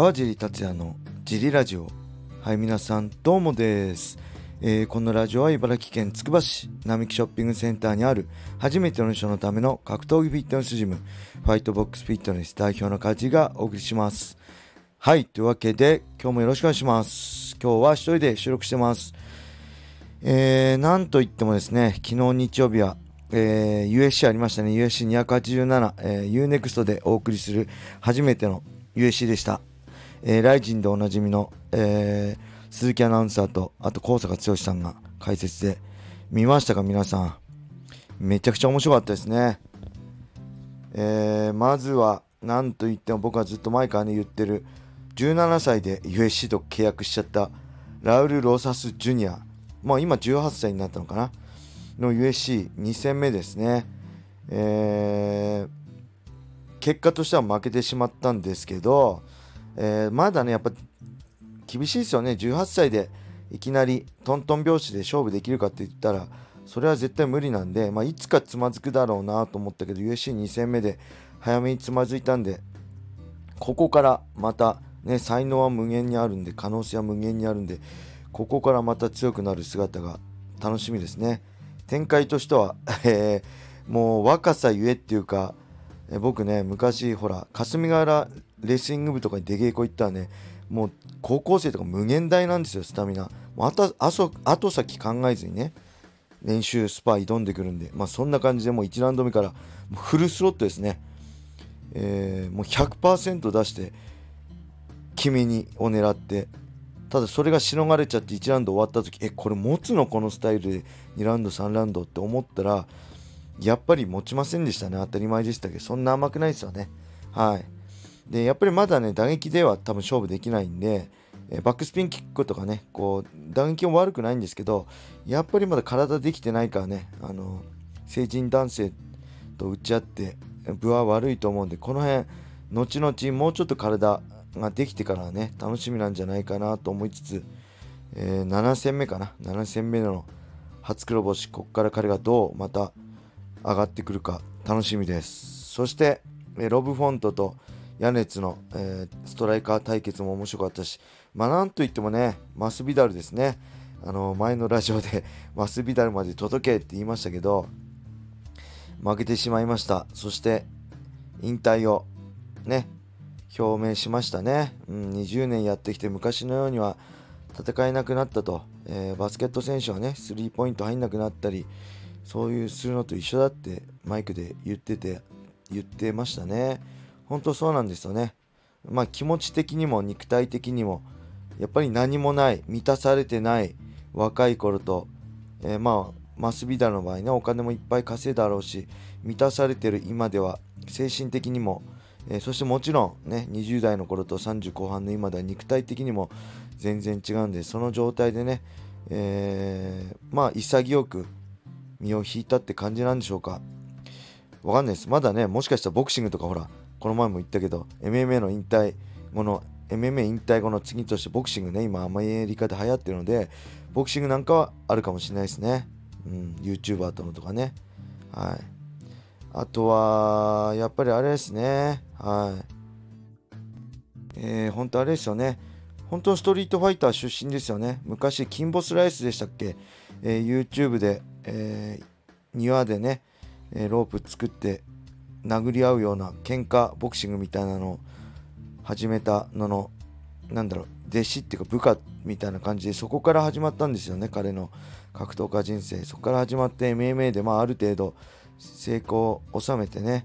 川尻達也のジリラジオ。はい皆さんどうもです、えー、このラジオは茨城県つくば市並木ショッピングセンターにある初めての人のための格闘技フィットネスジムファイトボックスフィットネス代表の梶がお送りします。はいというわけで今日もよろしくお願いします。今日は一人で収録してます。えー、なんといってもですね昨日日曜日はえー、USC ありましたね。USC287、えー、UNEXT でお送りする初めての USC でした。えー、ライジンでおなじみの、えー、鈴木アナウンサーと、あと高坂剛さんが解説で、見ましたか皆さん。めちゃくちゃ面白かったですね。えー、まずは、なんといっても僕はずっと前からね言ってる、17歳で USC と契約しちゃったラウル・ロサス・ジュニア。まあ今18歳になったのかな。の USC2 戦目ですね。えー結果としては負けてしまったんですけど、えー、まだねやっぱ厳しいですよね。18歳でいきなりトントン拍子で勝負できるかって言ったらそれは絶対無理なんで、まあ、いつかつまずくだろうなと思ったけど USC2 戦目で早めにつまずいたんでここからまたね才能は無限にあるんで可能性は無限にあるんでここからまた強くなる姿が楽しみですね。展開としては、えー、もう若さゆえっていうかえ僕ね昔ほら霞ヶ浦レスリング部とかに出稽古行ったらねもう高校生とか無限大なんですよスタミナもう後後先考えずにね練習スパー挑んでくるんでまあそんな感じでもう1ラウンド目からフルスロットですね、えー、もう100%出して君にを狙ってただそれがしのがれちゃって1ラウンド終わった時えこれ持つの？このスタイルで2ラウンド3ラウンドって思ったらやっぱり持ちませんでしたね。当たり前でしたけど、そんな甘くないですよね。はい。で、やっぱりまだね、打撃では多分勝負できないんで、えバックスピンキックとかね、こう、打撃も悪くないんですけど、やっぱりまだ体できてないからね、あの、成人男性と打ち合って、部は悪いと思うんで、この辺、後々もうちょっと体ができてからね、楽しみなんじゃないかなと思いつつ、えー、7戦目かな、7戦目の初黒星、ここから彼がどうまた、上がってくるか楽しみです。そしてえロブフォントとヤネツの、えー、ストライカー対決も面白かったしまあなんといってもねマスビダルですね。あの前のラジオで マスビダルまで届けって言いましたけど負けてしまいました。そして引退をね表明しましたね、うん、20年やってきて昔のようには戦えなくなったと、えー、バスケット選手はねスリーポイント入んなくなったりそういうするのと一緒だってマイクで言ってて言ってましたね。本当そうなんですよねまあ気持ち的にも肉体的にもやっぱり何もない満たされてない若い頃と、えー、まあマスビダの場合ねお金もいっぱい稼いだろうし満たされてる今では精神的にも、えー、そしてもちろんね20代の頃と30後半の今では肉体的にも全然違うんでその状態でね、えー、まあ潔く身を引いたって感じなんでしょうかわかんないです。まだね、もしかしたらボクシングとかほら、この前も言ったけど、MMA の引退後の、MMA 引退後の次としてボクシングね、今アメリカで流行ってるので、ボクシングなんかはあるかもしれないですね。うん、YouTuber とのとかね。はい。あとは、やっぱりあれですね。はい。えー、本当あれですよね。本当ストリートファイター出身ですよね。昔、キンボスライスでしたっけ、えー、YouTube で、えー、庭でね、えロープ作って殴り合うような喧嘩ボクシングみたいなのを始めたののなんだろう弟子っていうか部下みたいな感じでそこから始まったんですよね彼の格闘家人生。そこから始まって MMA でまあある程度成功を収めてね。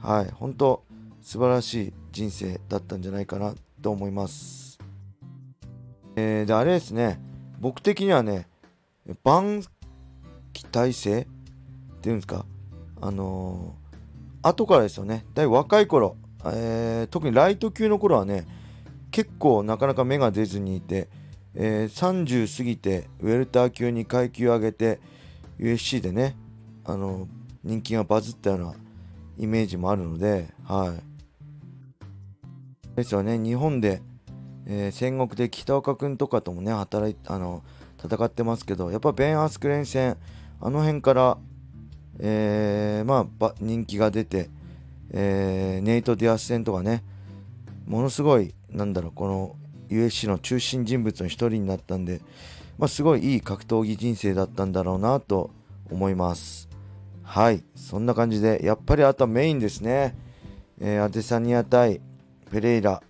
はい。本当素晴らしい人生だったんじゃないかなと思います。えー、であれですね。僕的にはねバン期待性っていうんですか？あのー、後からですよね。だいぶ若い頃、えー、特にライト級の頃はね結構なかなか芽が出ずにいて、えー、30過ぎてウェルター級に階級上げて USC でねあの人気がバズったようなイメージもあるのではい。ですよね。日本で、えー、戦国で北岡君とかともね働いあの戦ってますけどやっぱベン・アスクレン戦あの辺から、えー、まあ、人気が出て、えー、ネイト・ディアス戦とかね、ものすごいなんだろうこの UFC の中心人物の一人になったんで、まあ、すごいいい格闘技人生だったんだろうなと思います。はいそんな感じでやっぱりあとはメインですね、えー、アデサニア対ペレイラ、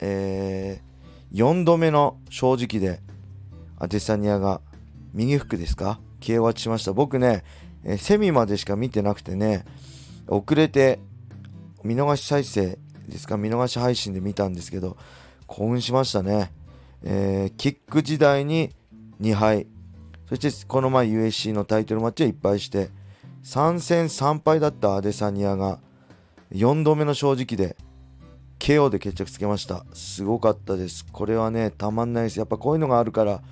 えー、4度目の正直でアデサニアが右フックですか？KO しました。僕ね、えー、セミまでしか見てなくてね遅れて見逃し再生ですか見逃し配信で見たんですけど興奮しましたね、えー、キック時代に2敗。そしてこの前 USC のタイトルマッチはいっぱいして3戦3敗だったアデサニアが4度目の正直で KO で決着つけました。すごかったです。これはねたまんないです。やっぱこういうのがあるから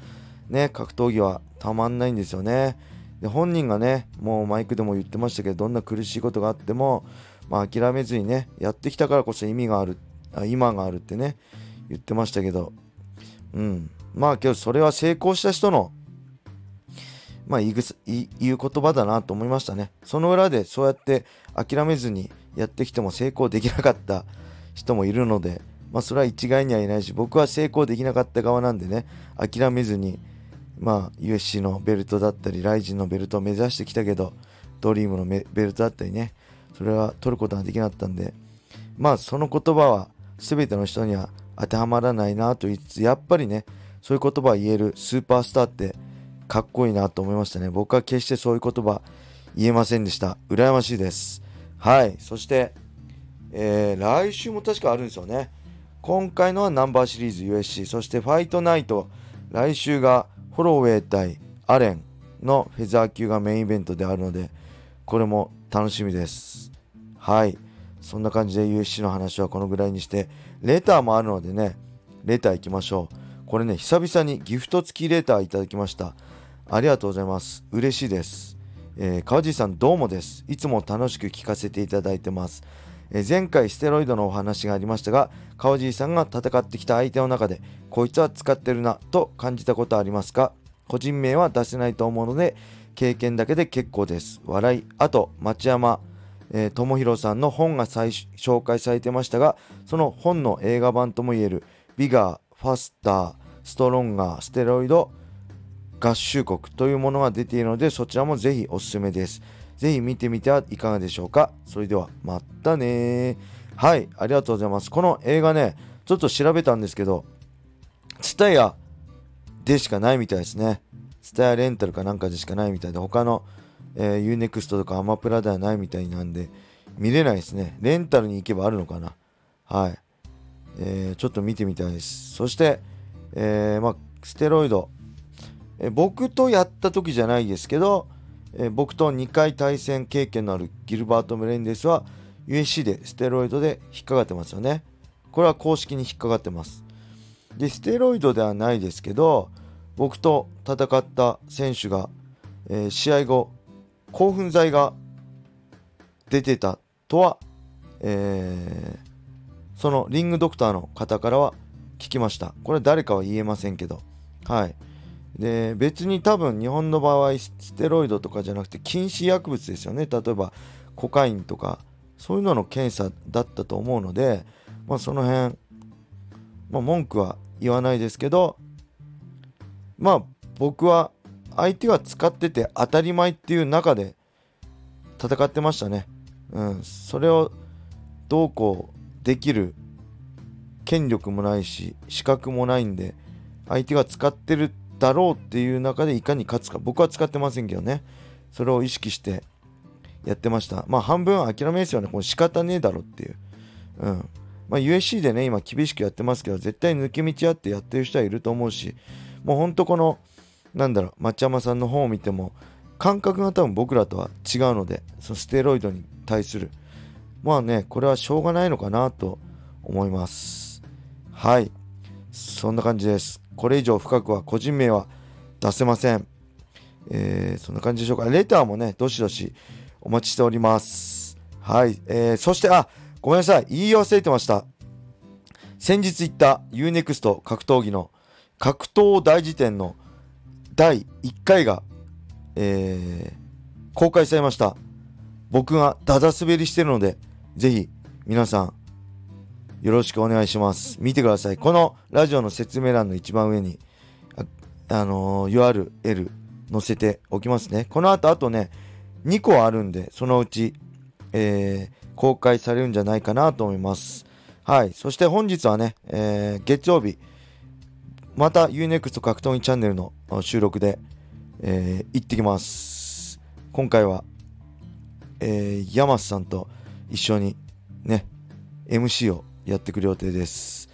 ね格闘技はたまんないんですよね。で本人がねもうマイクでも言ってましたけどどんな苦しいことがあっても、まあ、諦めずにねやってきたからこそ意味があるあ今があるってね言ってましたけど、うん。まあけどそれは成功した人の、まあ言う言う言葉だなと思いましたね。その裏でそうやって諦めずにやってきても成功できなかった人もいるので、まあそれは一概にはいないし、僕は成功できなかった側なんでね、諦めずに、まあ USC のベルトだったり、ライジンのベルトを目指してきたけど、ドリームのベルトだったりね、それは取ることができなかったんで、まあその言葉は全ての人には当てはまらないなと言いつつ、やっぱりね、そういう言葉を言えるスーパースターってかっこいいなと思いましたね。僕は決してそういう言葉言えませんでした。羨ましいです。はい。そして、えー、来週も確かあるんですよね。今回のはナンバーシリーズ USC、そしてファイトナイト、来週がホロウェイ対アレンのフェザー級がメインイベントであるので、これも楽しみです。はい。そんな感じで USC の話はこのぐらいにして、レターもあるのでね、レター行きましょう。これね、久々にギフト付きレターいただきました。ありがとうございます。嬉しいです。えー、川地さんどうもです。いつも楽しく聞かせていただいてます。え、前回ステロイドのお話がありましたが、川地さんが戦ってきた相手の中で、こいつは使ってるなと感じたことありますか？個人名は出せないと思うので、経験だけで結構です。笑い。あと、町山えー、友弘さんの本が紹介されてましたがその本の映画版ともいえるビガー、ファスター、ストロンガー、ステロイド合衆国というものが出ているのでそちらもぜひおすすめです。ぜひ見てみてはいかがでしょうか。それではまたねはい、ありがとうございます。この映画ね、ちょっと調べたんですけど、ツタヤでしかないみたいですね。ツタヤレンタルかなんかでしかないみたいで、他のえー、UNEXT とかアマプラではないみたいなんで、見れないですね。レンタルに行けばあるのかな。はい。えー、ちょっと見てみたいです。そして、えー、まあ、ステロイド。僕とやった時じゃないですけど、え僕と2回対戦経験のあるギルバート・メレンデスは USC でステロイドで引っかかってますよね。これは公式に引っかかってます。で、ステロイドではないですけど、僕と戦った選手が、え試合後、興奮剤が出てたとは、えー、そのリングドクターの方からは聞きました。これ誰かは言えませんけど。はい。で、別に多分日本の場合、ステロイドとかじゃなくて禁止薬物ですよね。例えばコカインとか、そういうのの検査だったと思うので、まあその辺、まあ文句は言わないですけど、まあ僕は相手が使ってて当たり前っていう中で戦ってましたね。うん、それをどうこうできる権力もないし資格もないんで相手が使ってるってだろうっていう中でいかに勝つか。僕は使ってませんけどね。それを意識してやってました。まあ半分諦めですよね。これ仕方ねえだろっていう。うん。まあ USC でね今厳しくやってますけど絶対抜け道あってやってる人はいると思うしもうほんとこのなんだろう町山さんの本を見ても感覚が多分僕らとは違うのでそのステロイドに対する。まあねこれはしょうがないのかなと思います。はい。そんな感じです。これ以上深くは個人名は出せません。えー、そんな感じでしょうか。レターもねどしどしお待ちしております。はい、えー、そしてあごめんなさい。言い忘れてました。先日言った UNEXT 格闘技の格闘大辞典の第1回が、えー、公開されました。僕がダダ滑りしてるので、ぜひ皆さんよろしくお願いします。見てください。このラジオの説明欄の一番上に、あ、あのー、URL 載せておきますね。この後、あとね、2個あるんで、そのうち、えー、公開されるんじゃないかなと思います。はい。そして本日はね、えー、月曜日、また UNEXT 格闘技チャンネルの収録で、えー、行ってきます。今回は、えー、山瀬さんと一緒にね、MC をやってくる予定です。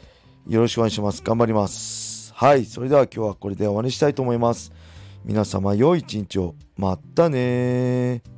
よろしくお願いします。頑張ります。はい。それでは今日はこれで終わりにしたいと思います。皆様良い一日を。またね